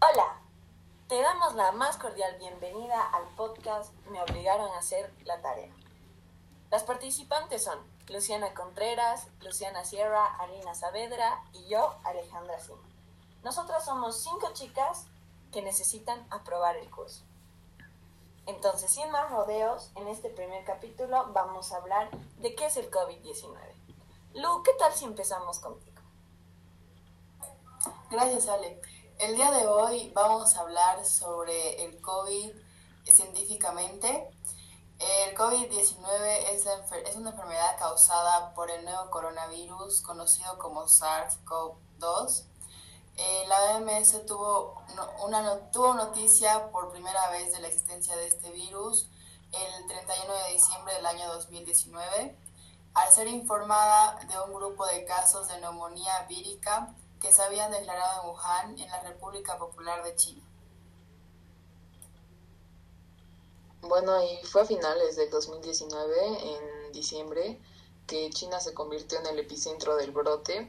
Hola, te damos la más cordial bienvenida al podcast Me obligaron a hacer la tarea. Las participantes son Luciana Contreras, Luciana Sierra, Alina Saavedra y yo, Alejandra Sima. Nosotras somos cinco chicas que necesitan aprobar el curso. Entonces, sin más rodeos, en este primer capítulo vamos a hablar de qué es el COVID-19. Lu, ¿qué tal si empezamos contigo? Gracias, Ale. El día de hoy vamos a hablar sobre el COVID científicamente. El COVID-19 es, es una enfermedad causada por el nuevo coronavirus conocido como SARS-CoV-2. Eh, la OMS tuvo, una, tuvo noticia por primera vez de la existencia de este virus el 31 de diciembre del año 2019, al ser informada de un grupo de casos de neumonía vírica que se habían declarado en Wuhan, en la República Popular de China. Bueno, y fue a finales de 2019, en diciembre, que China se convirtió en el epicentro del brote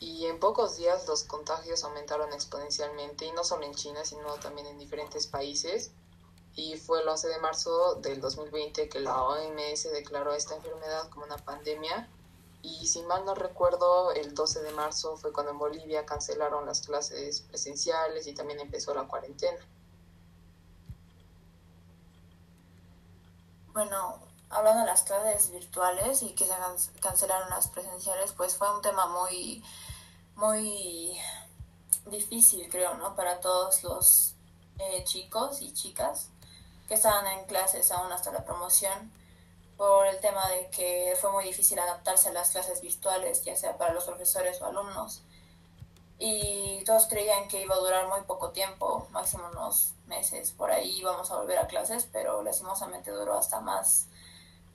y en pocos días los contagios aumentaron exponencialmente y no solo en China, sino también en diferentes países. Y fue el 11 de marzo del 2020 que la OMS declaró esta enfermedad como una pandemia y si mal no recuerdo, el 12 de marzo fue cuando en Bolivia cancelaron las clases presenciales y también empezó la cuarentena. Bueno, hablando de las clases virtuales y que se cancelaron las presenciales, pues fue un tema muy, muy difícil, creo, ¿no? Para todos los eh, chicos y chicas que estaban en clases aún hasta la promoción por el tema de que fue muy difícil adaptarse a las clases virtuales, ya sea para los profesores o alumnos. Y todos creían que iba a durar muy poco tiempo, máximo unos meses, por ahí íbamos a volver a clases, pero lastimosamente duró hasta más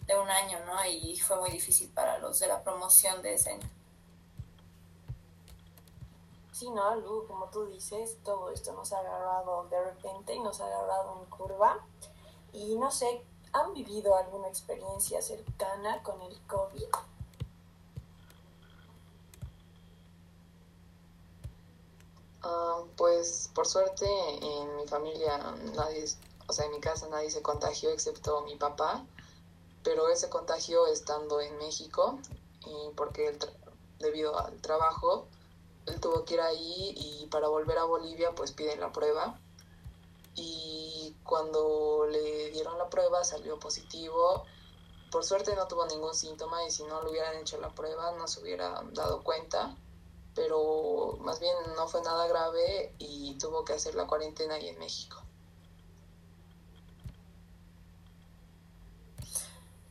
de un año, ¿no? Y fue muy difícil para los de la promoción de ese año. Sí, ¿no, Lu? Como tú dices, todo esto nos ha agarrado de repente y nos ha agarrado en curva. Y no sé, ¿Han vivido alguna experiencia cercana con el COVID? Ah, pues por suerte en mi familia nadie, o sea, en mi casa nadie se contagió excepto mi papá, pero ese contagio estando en México y porque debido al trabajo él tuvo que ir ahí y para volver a Bolivia pues piden la prueba y cuando le dieron la prueba salió positivo. Por suerte no tuvo ningún síntoma y si no le hubieran hecho la prueba no se hubiera dado cuenta, pero más bien no fue nada grave y tuvo que hacer la cuarentena ahí en México.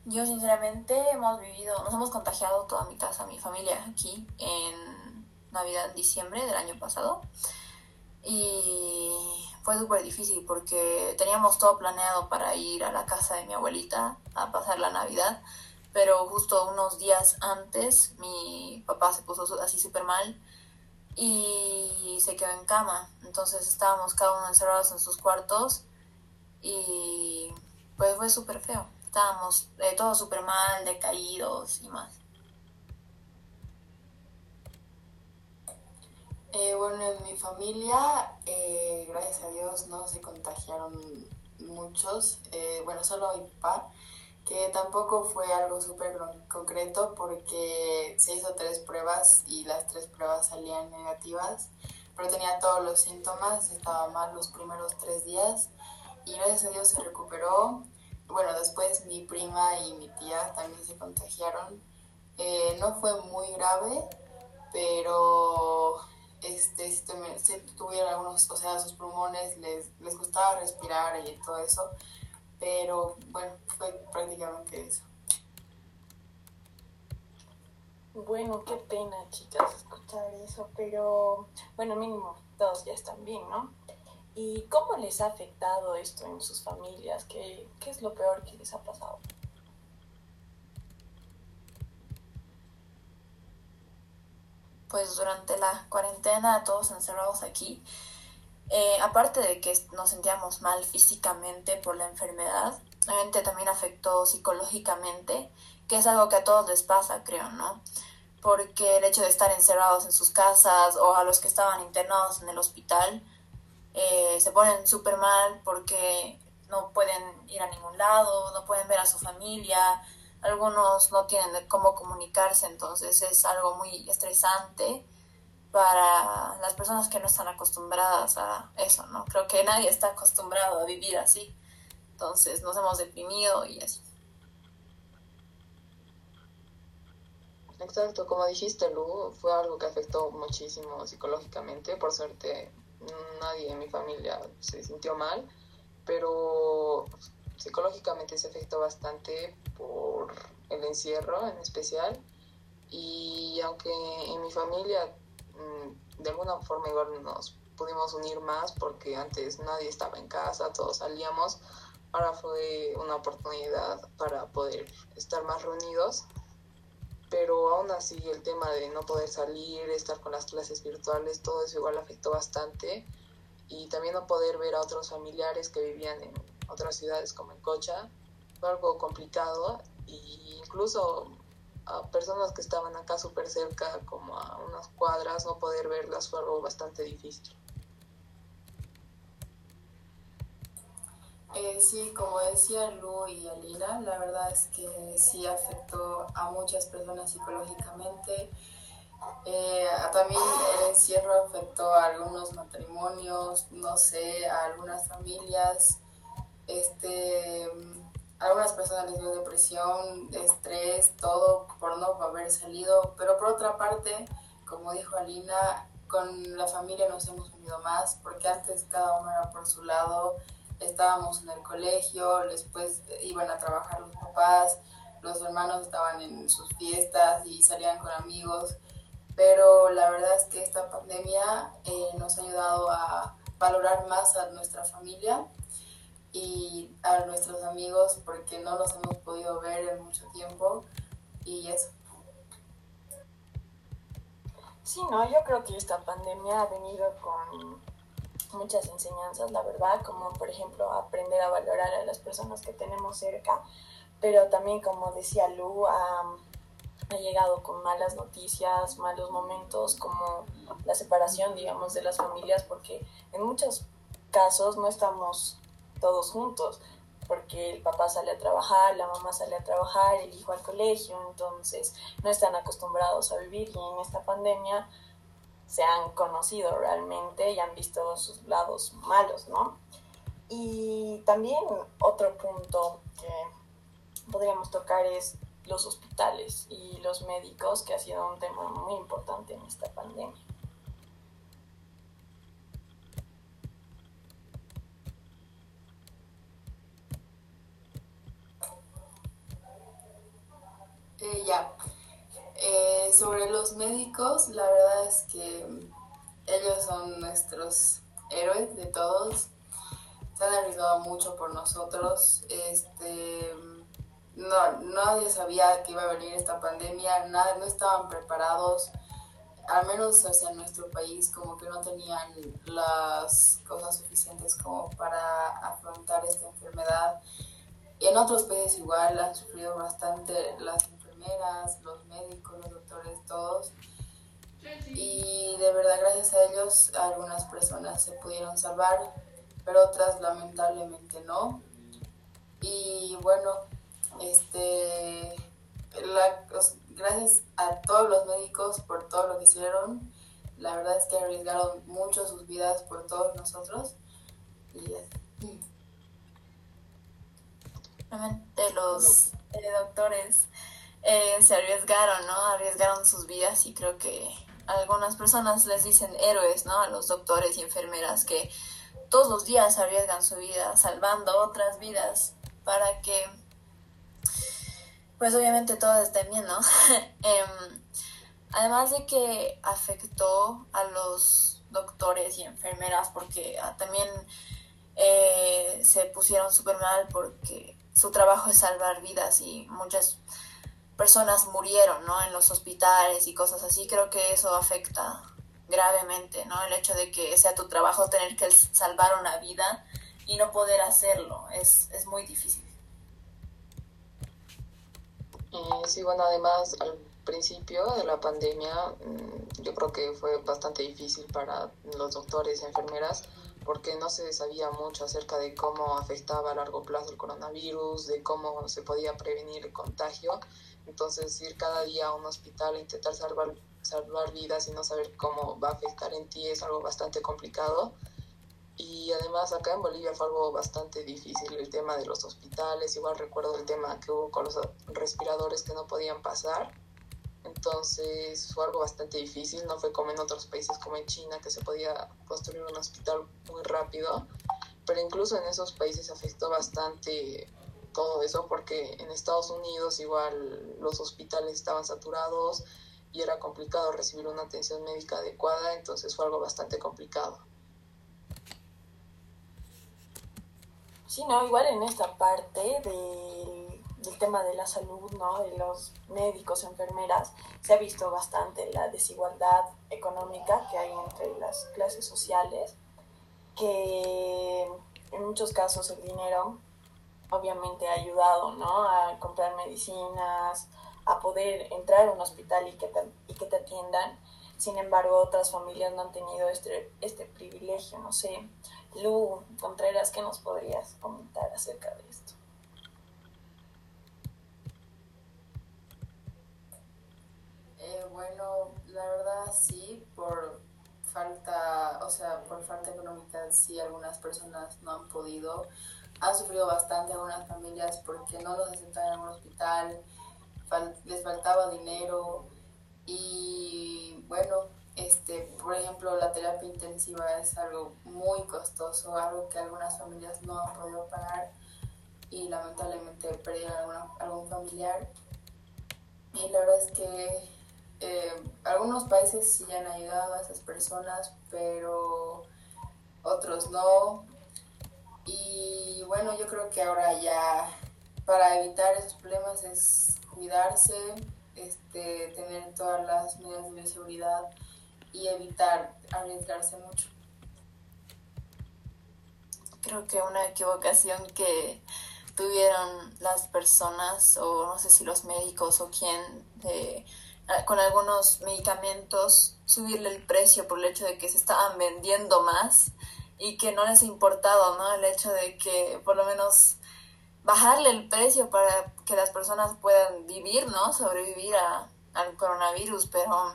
Yo sinceramente hemos vivido, nos hemos contagiado toda mi casa, mi familia aquí en Navidad, diciembre del año pasado y fue súper difícil porque teníamos todo planeado para ir a la casa de mi abuelita a pasar la Navidad, pero justo unos días antes mi papá se puso así súper mal y se quedó en cama, entonces estábamos cada uno encerrados en sus cuartos y pues fue súper feo, estábamos eh, todos súper mal, decaídos y más. Eh, bueno, en mi familia, eh, gracias a Dios, no se contagiaron muchos. Eh, bueno, solo mi papá, que tampoco fue algo súper concreto porque se hizo tres pruebas y las tres pruebas salían negativas, pero tenía todos los síntomas, estaba mal los primeros tres días y gracias a Dios se recuperó. Bueno, después mi prima y mi tía también se contagiaron. no fue muy grave, pero este, si, tuvieron algunos, o sea, sus pulmones les, les gustaba respirar y todo eso, pero bueno, fue prácticamente eso. Bueno, qué pena, chicas, escuchar eso, pero bueno, mínimo todos ya están bien, ¿no? ¿Y cómo les ha afectado esto en sus familias? ¿Qué, qué es lo peor que les ha pasado? Pues durante la cuarentena, todos encerrados aquí, eh, aparte de que nos sentíamos mal físicamente por la enfermedad, obviamente también afectó psicológicamente, que es algo que a todos les pasa, creo, ¿no? Porque el hecho de estar encerrados en sus casas o a los que estaban internados en el hospital, eh, se ponen súper mal porque no pueden ir a ningún lado, no pueden ver a su familia, algunos no tienen cómo comunicarse, entonces es algo muy estresante para las personas que no están acostumbradas a eso, ¿no? Creo que nadie está acostumbrado a vivir así, entonces nos hemos deprimido y así. Exacto, como dijiste, Lu, fue algo que afectó muchísimo psicológicamente. Por suerte, nadie en mi familia se sintió mal, pero psicológicamente se afectó bastante por el encierro en especial. Y aunque en mi familia mm, de alguna forma igual nos pudimos unir más porque antes nadie estaba en casa, todos salíamos, ahora fue una oportunidad para poder estar más reunidos pero aún así el tema de no poder salir, estar con las clases virtuales, todo eso igual afectó bastante y también no poder ver a otros familiares que vivían en otras ciudades como en Cocha fue algo complicado e incluso a personas que estaban acá súper cerca como a unas cuadras no poder verlas fue algo bastante difícil. Eh, sí, como decía Lu y Alina, la verdad es que sí afectó a muchas personas psicológicamente. Eh, también el encierro afectó a algunos matrimonios, no sé, a algunas familias. Este, algunas personas les dio depresión, estrés, todo por no haber salido. Pero por otra parte, como dijo Alina, con la familia nos hemos unido más, porque antes cada uno era por su lado. Estábamos en el colegio, después iban a trabajar los papás, los hermanos estaban en sus fiestas y salían con amigos, pero la verdad es que esta pandemia eh, nos ha ayudado a valorar más a nuestra familia y a nuestros amigos porque no los hemos podido ver en mucho tiempo y eso. Sí, no, yo creo que esta pandemia ha venido con muchas enseñanzas, la verdad, como por ejemplo aprender a valorar a las personas que tenemos cerca, pero también como decía Lu, ha, llegado con malas noticias, malos momentos, como la separación, digamos, de las familias, porque en muchos casos no estamos todos juntos, porque el papá sale a trabajar, la mamá sale a trabajar, el hijo al colegio, entonces no están acostumbrados a vivir y en esta pandemia se han conocido realmente y han visto sus lados malos, ¿no? Y también otro punto que podríamos tocar es los hospitales y los médicos, que ha sido un tema muy importante en esta pandemia. Eh, ya, eh, sobre los médicos, la verdad es que ellos son nuestros héroes de todos. Se han arriesgado mucho por nosotros. Este, no, nadie sabía que iba a venir esta pandemia, no estaban preparados, al menos hacia nuestro país, como que no tenían las cosas suficientes como para afrontar esta enfermedad. Y en otros países igual han sufrido bastante las los médicos, los doctores, todos. Y de verdad, gracias a ellos, algunas personas se pudieron salvar, pero otras lamentablemente no. Y bueno, este, gracias a todos los médicos por todo lo que hicieron. La verdad es que arriesgaron mucho sus vidas por todos nosotros. Y de los doctores eh, se arriesgaron, ¿no? Arriesgaron sus vidas y creo que algunas personas les dicen héroes, ¿no? A los doctores y enfermeras que todos los días arriesgan su vida salvando otras vidas para que, pues obviamente todas estén bien, ¿no? Em, además de que afectó a los doctores y enfermeras porque ah, también eh, se pusieron súper mal porque su trabajo es salvar vidas y muchas personas murieron, ¿no? En los hospitales y cosas así, creo que eso afecta gravemente, ¿no? El hecho de que sea tu trabajo tener que salvar una vida y no poder hacerlo, es, es muy difícil. Sí, bueno, además al principio de la pandemia mm, yo creo que fue bastante difícil para los doctores y enfermeras porque no se sabía mucho acerca de cómo afectaba a largo plazo el coronavirus, de cómo se podía prevenir el contagio. Entonces ir cada día a un hospital e intentar salvar, salvar vidas y no saber cómo va a afectar en ti es algo bastante complicado. Y además acá en Bolivia fue algo bastante difícil el tema de los hospitales. Igual recuerdo el tema que hubo con los respiradores que no podían pasar. Entonces fue algo bastante difícil. No fue como en otros países como en China que se podía construir un hospital muy rápido. Pero incluso en esos países afectó bastante todo eso porque en Estados Unidos igual los hospitales estaban saturados y era complicado recibir una atención médica adecuada. Entonces fue algo bastante complicado. Sí, no, igual en esta parte del, del, tema de la salud, ¿no? De los médicos, enfermeras, se ha visto bastante la desigualdad económica que hay entre las clases sociales, que en muchos casos el dinero obviamente ha ayudado, ¿no? A comprar medicinas, a poder entrar a un hospital y que te, y que te atiendan. Sin embargo, otras familias no han tenido este, este privilegio, no sé, Lu Contreras, ¿qué nos podrías comentar acerca de esto? Eh, bueno, la verdad sí, por falta, o sea, por falta económica sí algunas personas no han podido, han sufrido bastante algunas familias porque no los aceptaban en un hospital, les faltaba dinero y bueno, este, por ejemplo, la terapia intensiva es algo muy costoso, algo que algunas familias no han podido pagar y lamentablemente perdieron algún familiar. Y la verdad es que eh, algunos países sí han ayudado a esas personas, pero otros no. Y bueno, yo creo que ahora ya para evitar esos problemas es cuidarse, este, tener todas las medidas de bioseguridad y evitar arriesgarse mucho. Creo que una equivocación que tuvieron las personas, o no sé si los médicos o quién, de, con algunos medicamentos, subirle el precio por el hecho de que se estaban vendiendo más y que no les ha importado, ¿no? El hecho de que por lo menos bajarle el precio para que las personas puedan vivir, ¿no? Sobrevivir a, al coronavirus, pero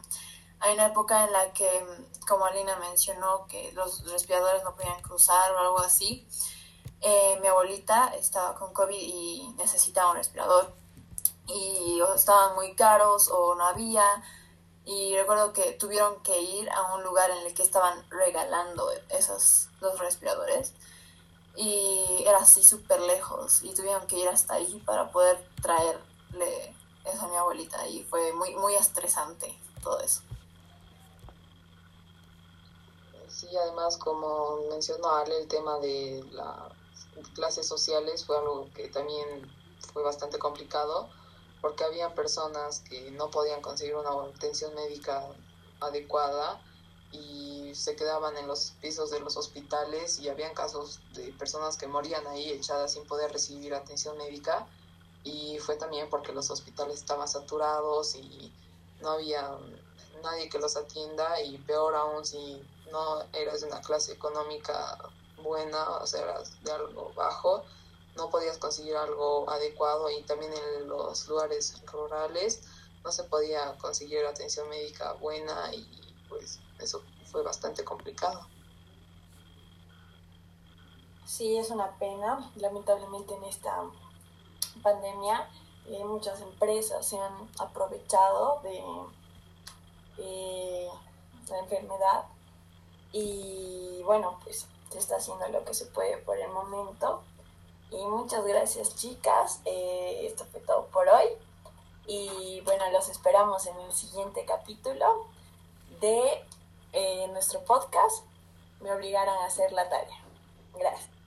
hay una época en la que, como Alina mencionó, que los respiradores no podían cruzar o algo así. Eh, mi abuelita estaba con COVID y necesitaba un respirador. Y o estaban muy caros o no había. Y recuerdo que tuvieron que ir a un lugar en el que estaban regalando esos los respiradores. Y era así súper lejos. Y tuvieron que ir hasta ahí para poder traerle eso a mi abuelita. Y fue muy, muy estresante todo eso. Sí, además, como mencionó Ale, el tema de las clases sociales fue algo que también fue bastante complicado, porque había personas que no podían conseguir una atención médica adecuada y se quedaban en los pisos de los hospitales y habían casos de personas que morían ahí echadas sin poder recibir atención médica. Y fue también porque los hospitales estaban saturados y no había nadie que los atienda y peor aún si no eras de una clase económica buena, o sea, eras de algo bajo, no podías conseguir algo adecuado y también en los lugares rurales no se podía conseguir atención médica buena y pues eso fue bastante complicado. Sí, es una pena. Lamentablemente en esta pandemia eh, muchas empresas se han aprovechado de eh, la enfermedad y bueno, pues se está haciendo lo que se puede por el momento. Y muchas gracias chicas, eh, esto fue todo por hoy. Y bueno, los esperamos en el siguiente capítulo de eh, nuestro podcast. Me obligaron a hacer la tarea. Gracias.